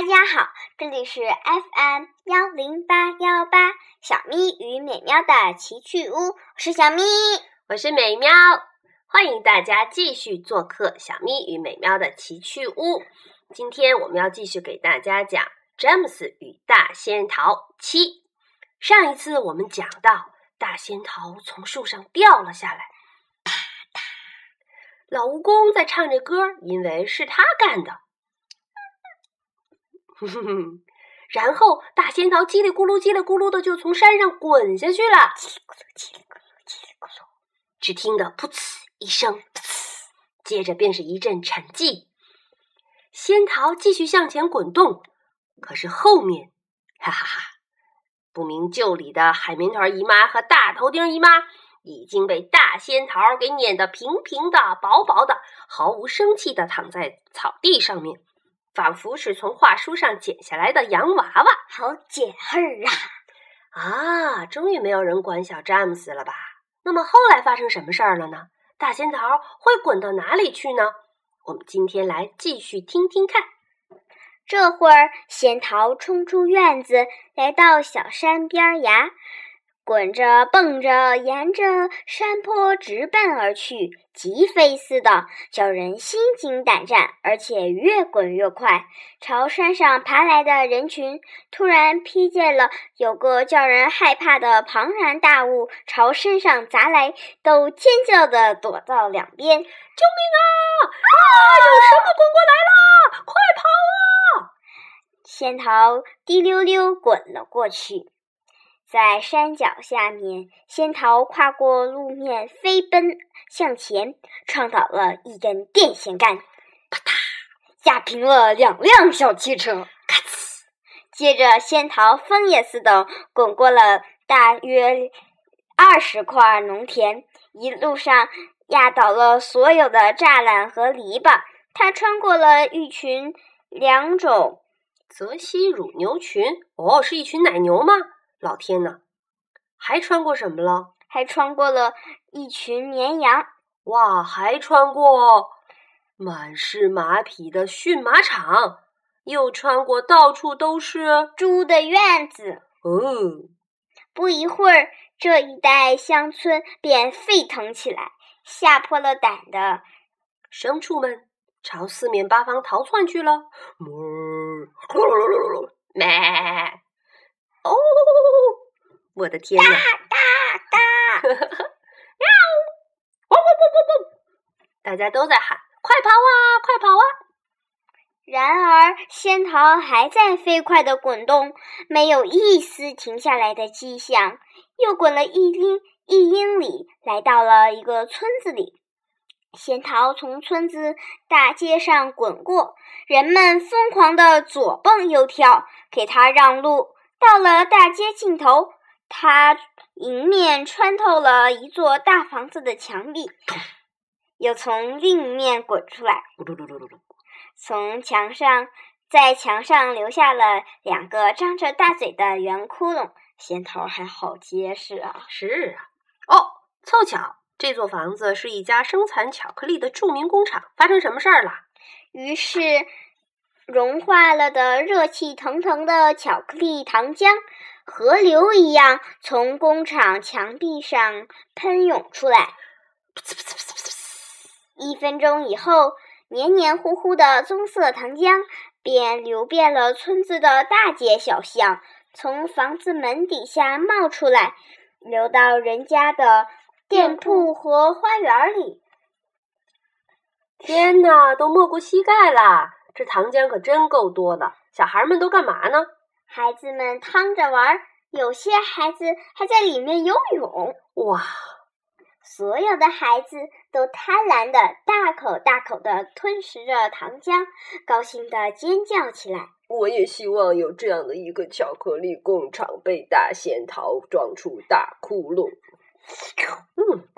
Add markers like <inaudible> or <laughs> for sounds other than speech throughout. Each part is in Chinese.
大家好，这里是 FM 幺零八幺八小咪与美妙的奇趣屋，我是小咪，我是美喵，欢迎大家继续做客小咪与美妙的奇趣屋。今天我们要继续给大家讲《詹姆斯与大仙桃七》。上一次我们讲到，大仙桃从树上掉了下来，啪嗒，老蜈蚣在唱着歌，因为是他干的。哼哼哼，然后大仙桃叽里咕噜、叽里咕噜的就从山上滚下去了。叽里咕噜、叽里咕噜、叽里咕噜，只听得噗呲一声，噗呲，接着便是一阵沉寂。仙桃继续向前滚动，可是后面，哈哈哈，不明就里的海绵团姨妈和大头钉姨妈已经被大仙桃给碾得平平的、薄薄的，毫无生气的躺在草地上面。仿佛是从画书上剪下来的洋娃娃，好解恨儿啊！啊，终于没有人管小詹姆斯了吧？那么后来发生什么事儿了呢？大仙桃会滚到哪里去呢？我们今天来继续听听看。这会儿，仙桃冲出院子，来到小山边崖。滚着蹦着，沿着山坡直奔而去，疾飞似的，叫人心惊胆战，而且越滚越快。朝山上爬来的人群突然瞥见了有个叫人害怕的庞然大物朝身上砸来，都尖叫的躲到两边。救命啊！啊！有什么滚过来了？快跑啊！仙桃滴溜溜滚了过去。在山脚下面，仙桃跨过路面，飞奔向前，撞倒了一根电线杆，啪嗒，压平了两辆小汽车，咔呲。接着，仙桃风也似的滚过了大约二十块农田，一路上压倒了所有的栅栏和篱笆。它穿过了一群两种泽西乳牛群，哦，是一群奶牛吗？老天呐，还穿过什么了？还穿过了一群绵羊。哇，还穿过满是马匹的驯马场，又穿过到处都是猪的院子。哦，不一会儿，这一带乡村便沸腾起来，吓破了胆的牲畜们朝四面八方逃窜去了。咩。哦，我的天哪！哒哒哒！喵！汪汪汪汪汪！大家都在喊：“快跑啊，快跑啊！”然而，仙桃还在飞快的滚动，没有一丝停下来的迹象。又滚了一英一英里，来到了一个村子里。仙桃从村子大街上滚过，人们疯狂的左蹦右跳，给他让路。到了大街尽头，他迎面穿透了一座大房子的墙壁，又从另一面滚出来，从墙上在墙上留下了两个张着大嘴的圆窟窿。仙桃还好结实啊！是啊，哦，凑巧这座房子是一家生产巧克力的著名工厂。发生什么事儿了？于是。融化了的热气腾腾的巧克力糖浆，河流一样从工厂墙壁上喷涌出来。一分钟以后，黏黏糊糊的棕色糖浆便流遍了村子的大街小巷，从房子门底下冒出来，流到人家的店铺和花园里。天哪，都没过膝盖了！这糖浆可真够多的，小孩们都干嘛呢？孩子们趟着玩，有些孩子还在里面游泳。哇！所有的孩子都贪婪的大口大口的吞食着糖浆，高兴的尖叫起来。我也希望有这样的一个巧克力工厂，被大仙桃撞出大窟窿。<laughs> 嗯。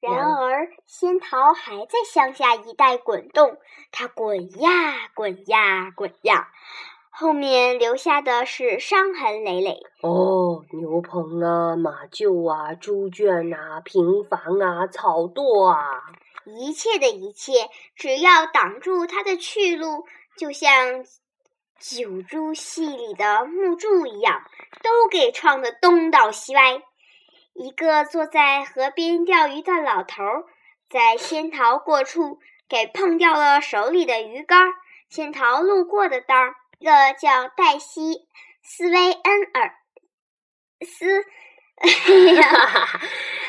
然而，仙桃还在向下一带滚动，它滚呀滚呀滚呀，后面留下的是伤痕累累。哦，牛棚啊，马厩啊，猪圈啊，平房啊，草垛啊，一切的一切，只要挡住它的去路，就像九珠戏里的木柱一样，都给撞得东倒西歪。一个坐在河边钓鱼的老头儿，在仙桃过处给碰掉了手里的鱼竿。仙桃路过的当儿，一个叫黛西·斯威恩尔斯，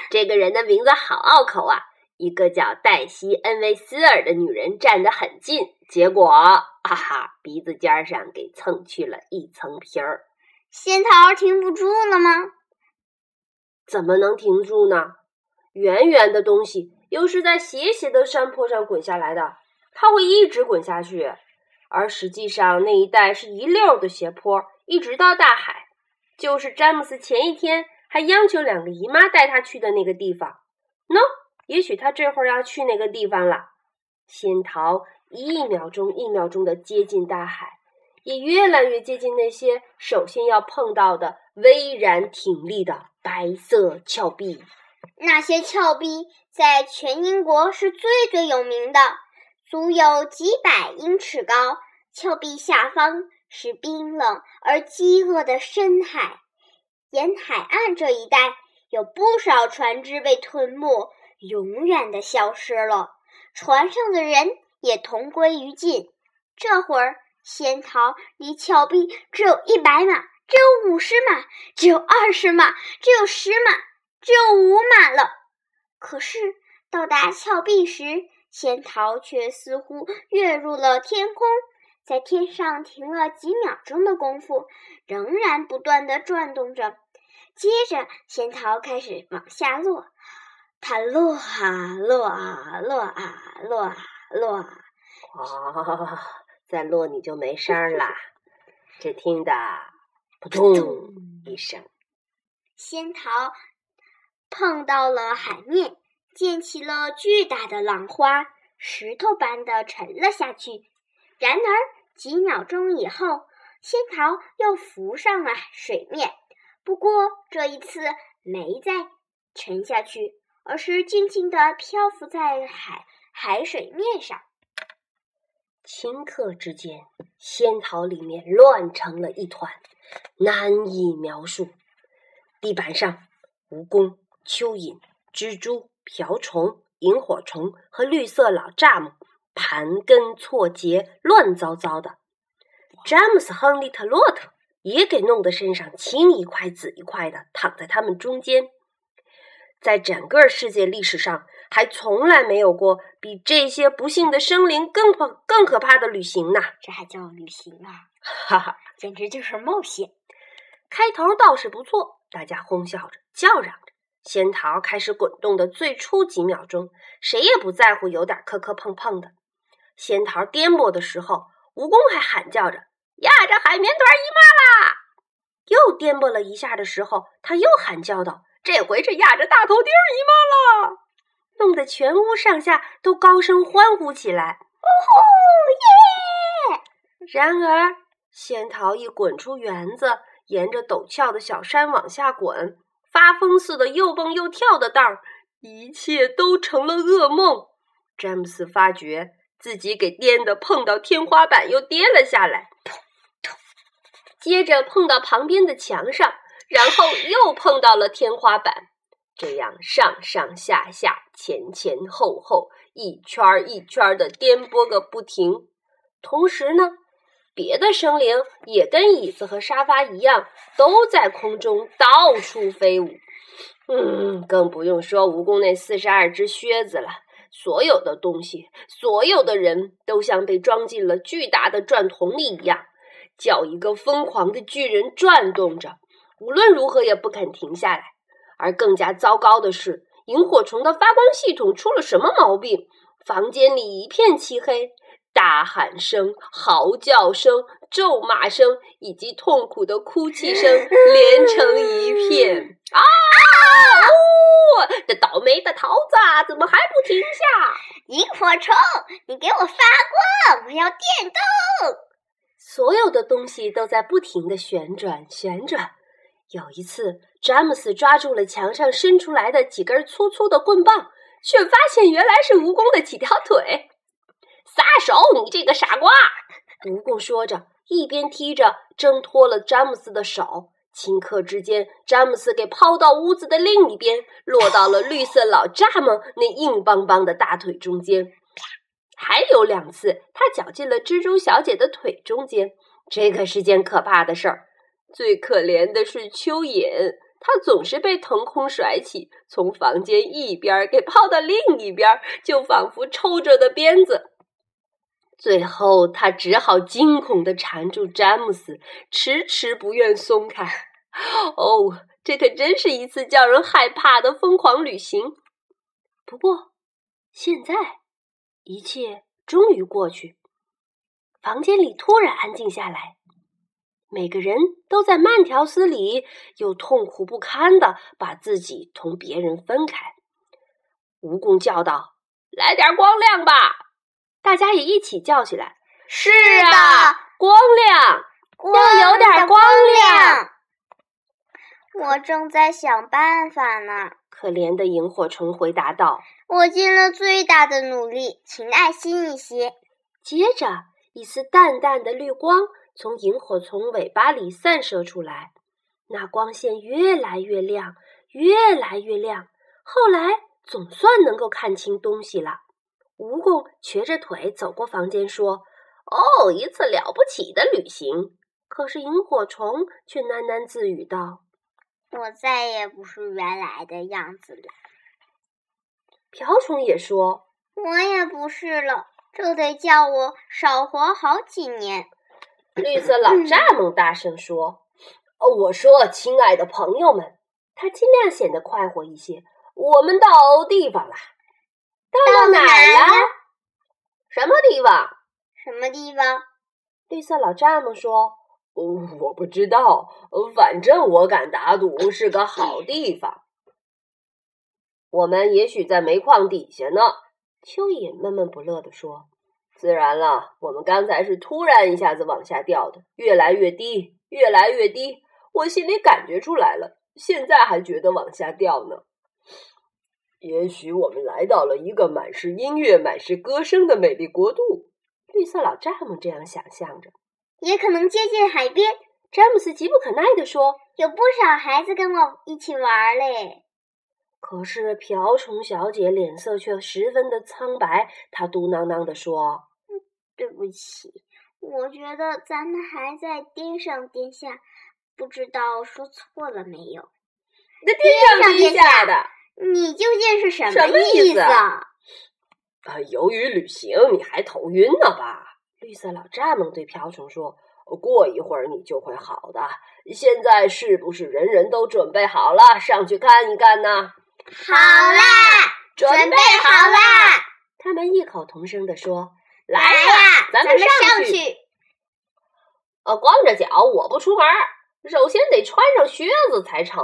这个人的名字好拗口啊！一个叫黛西·恩维斯尔的女人站得很近，结果，哈哈，鼻子尖上给蹭去了一层皮儿。仙桃停不住了吗？怎么能停住呢？圆圆的东西又是在斜斜的山坡上滚下来的，它会一直滚下去。而实际上，那一带是一溜的斜坡，一直到大海，就是詹姆斯前一天还央求两个姨妈带他去的那个地方。喏。也许他这会儿要去那个地方了。仙桃一秒钟一秒钟的接近大海，也越来越接近那些首先要碰到的巍然挺立的白色峭壁。那些峭壁在全英国是最最有名的，足有几百英尺高。峭壁下方是冰冷而饥饿的深海，沿海岸这一带有不少船只被吞没。永远的消失了，船上的人也同归于尽。这会儿，仙桃离峭壁只有一百码，只有五十码，只有二十码，只有十码，只有五码了。可是到达峭壁时，仙桃却似乎跃入了天空，在天上停了几秒钟的功夫，仍然不断的转动着。接着，仙桃开始往下落。它落啊落啊落啊落啊落啊！哦，再落你就没声儿啦！<laughs> 只听得扑通一声，仙桃碰到了海面，溅起了巨大的浪花，石头般的沉了下去。然而几秒钟以后，仙桃又浮上了水面，不过这一次没再沉下去。而是静静地漂浮在海海水面上。顷刻之间，仙桃里面乱成了一团，难以描述。地板上，蜈蚣、蚯蚓、蜘蛛、瓢虫、萤火虫和绿色老蚱蜢盘根错节，乱糟糟的。詹姆斯·亨利·特洛特也给弄得身上青一块紫一块的，躺在他们中间。在整个世界历史上，还从来没有过比这些不幸的生灵更可更可怕的旅行呢！这还叫旅行啊？<laughs> 哈哈，简直就是冒险！开头倒是不错，大家哄笑着，叫嚷着。仙桃开始滚动的最初几秒钟，谁也不在乎有点磕磕碰碰的。仙桃颠簸的时候，蜈蚣还喊叫着：“压着海绵团姨妈啦！”又颠簸了一下的时候，他又喊叫道。这回是压着大头钉姨妈了，弄得全屋上下都高声欢呼起来。哦吼耶！然而，仙桃一滚出园子，沿着陡峭的小山往下滚，发疯似的又蹦又跳的道儿，一切都成了噩梦。詹姆斯发觉自己给颠的碰到天花板又跌了下来，接着碰到旁边的墙上。然后又碰到了天花板，这样上上下下、前前后后、一圈儿一圈儿的颠簸个不停。同时呢，别的生灵也跟椅子和沙发一样，都在空中到处飞舞。嗯，更不用说蜈蚣那四十二只靴子了。所有的东西，所有的人都像被装进了巨大的转筒里一样，叫一个疯狂的巨人转动着。无论如何也不肯停下来，而更加糟糕的是，萤火虫的发光系统出了什么毛病？房间里一片漆黑，大喊声、嚎叫声、咒骂声以及痛苦的哭泣声连成一片。啊！哦，这倒霉的桃子怎么还不停下？萤火虫，你给我发光！我要电灯。所有的东西都在不停的旋转，旋转。有一次，詹姆斯抓住了墙上伸出来的几根粗粗的棍棒，却发现原来是蜈蚣的几条腿。撒手，你这个傻瓜！蜈蚣说着，一边踢着，挣脱了詹姆斯的手。顷刻之间，詹姆斯给抛到屋子的另一边，落到了绿色老蚱蜢那硬邦邦的大腿中间。还有两次，他绞进了蜘蛛小姐的腿中间。这可是件可怕的事儿。最可怜的是蚯蚓，它总是被腾空甩起，从房间一边给抛到另一边，就仿佛抽着的鞭子。最后，他只好惊恐地缠住詹姆斯，迟迟不愿松开。哦，这可真是一次叫人害怕的疯狂旅行。不过，现在一切终于过去，房间里突然安静下来。每个人都在慢条斯理又痛苦不堪的把自己同别人分开。蜈蚣叫道：“来点光亮吧！”大家也一起叫起来：“是啊，光亮，要有点光亮。”我正在想办法呢。可怜的萤火虫回答道：“我尽了最大的努力，请耐心一些。”接着，一丝淡淡的绿光。从萤火虫尾巴里散射出来，那光线越来越亮，越来越亮。后来总算能够看清东西了。蜈蚣瘸着腿走过房间，说：“哦，一次了不起的旅行。”可是萤火虫却喃喃自语道：“我再也不是原来的样子了。”瓢虫也说：“我也不是了，这得叫我少活好几年。”绿色老蚱蜢大声说：“哦，我说，亲爱的朋友们，他尽量显得快活一些。我们到地方了，到哪儿了？什么地方？什么地方？”绿色老蚱蜢说：“我不知道，反正我敢打赌是个好地方。我们也许在煤矿底下呢。”蚯蚓闷闷不乐地说。自然了，我们刚才是突然一下子往下掉的，越来越低，越来越低。我心里感觉出来了，现在还觉得往下掉呢。也许我们来到了一个满是音乐、满是歌声的美丽国度。绿色老蚱蜢这样想象着，也可能接近海边。詹姆斯急不可耐地说：“有不少孩子跟我一起玩嘞。”可是瓢虫小姐脸色却十分的苍白，她嘟囔囔地说。对不起，我觉得咱们还在颠上颠下，不知道说错了没有？那颠上颠下的，你究竟是什么意思啊？啊，由于旅行，你还头晕呢吧？绿色老蚱蜢对瓢虫说：“过一会儿你就会好的。现在是不是人人都准备好了，上去看一看呢？”好啦，准备好啦！他们异口同声地说。来呀，咱们上去。呃，光着脚我不出门，首先得穿上靴子才成。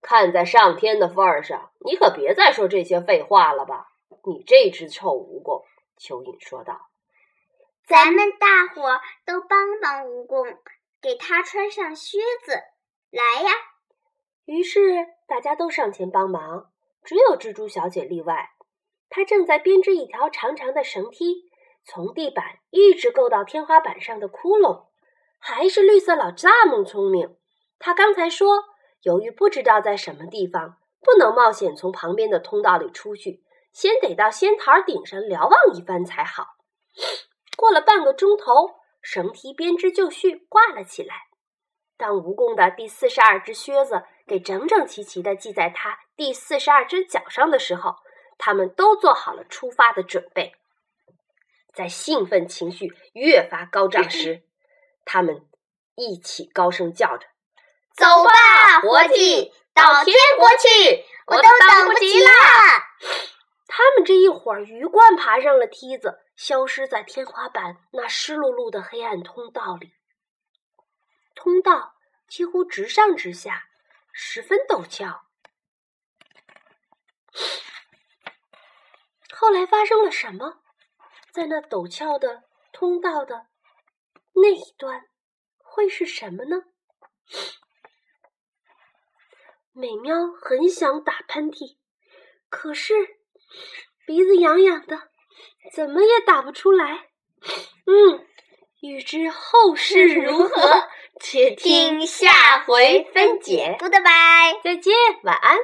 看在上天的份儿上，你可别再说这些废话了吧？你这只臭蜈蚣，蚯蚓说道。咱们大伙都帮帮蜈蚣，给他穿上靴子。来呀！于是大家都上前帮忙，只有蜘蛛小姐例外。他正在编织一条长长的绳梯，从地板一直够到天花板上的窟窿。还是绿色老蚱蜢聪明，他刚才说，由于不知道在什么地方，不能冒险从旁边的通道里出去，先得到仙桃顶上瞭望一番才好。过了半个钟头，绳梯编织就绪，挂了起来。当蜈蚣的第四十二只靴子给整整齐齐地系在它第四十二只脚上的时候，他们都做好了出发的准备，在兴奋情绪越发高涨 <laughs> 时，他们一起高声叫着：“走吧，伙计，到天国去！我都等不及了。”他们这一会儿鱼贯爬上了梯子，消失在天花板那湿漉漉的黑暗通道里。通道几乎直上直下，十分陡峭。后来发生了什么？在那陡峭的通道的那一端，会是什么呢？美喵很想打喷嚏，可是鼻子痒痒的，怎么也打不出来。嗯，欲知后事如何，且听下回分解。Goodbye。再见，晚安。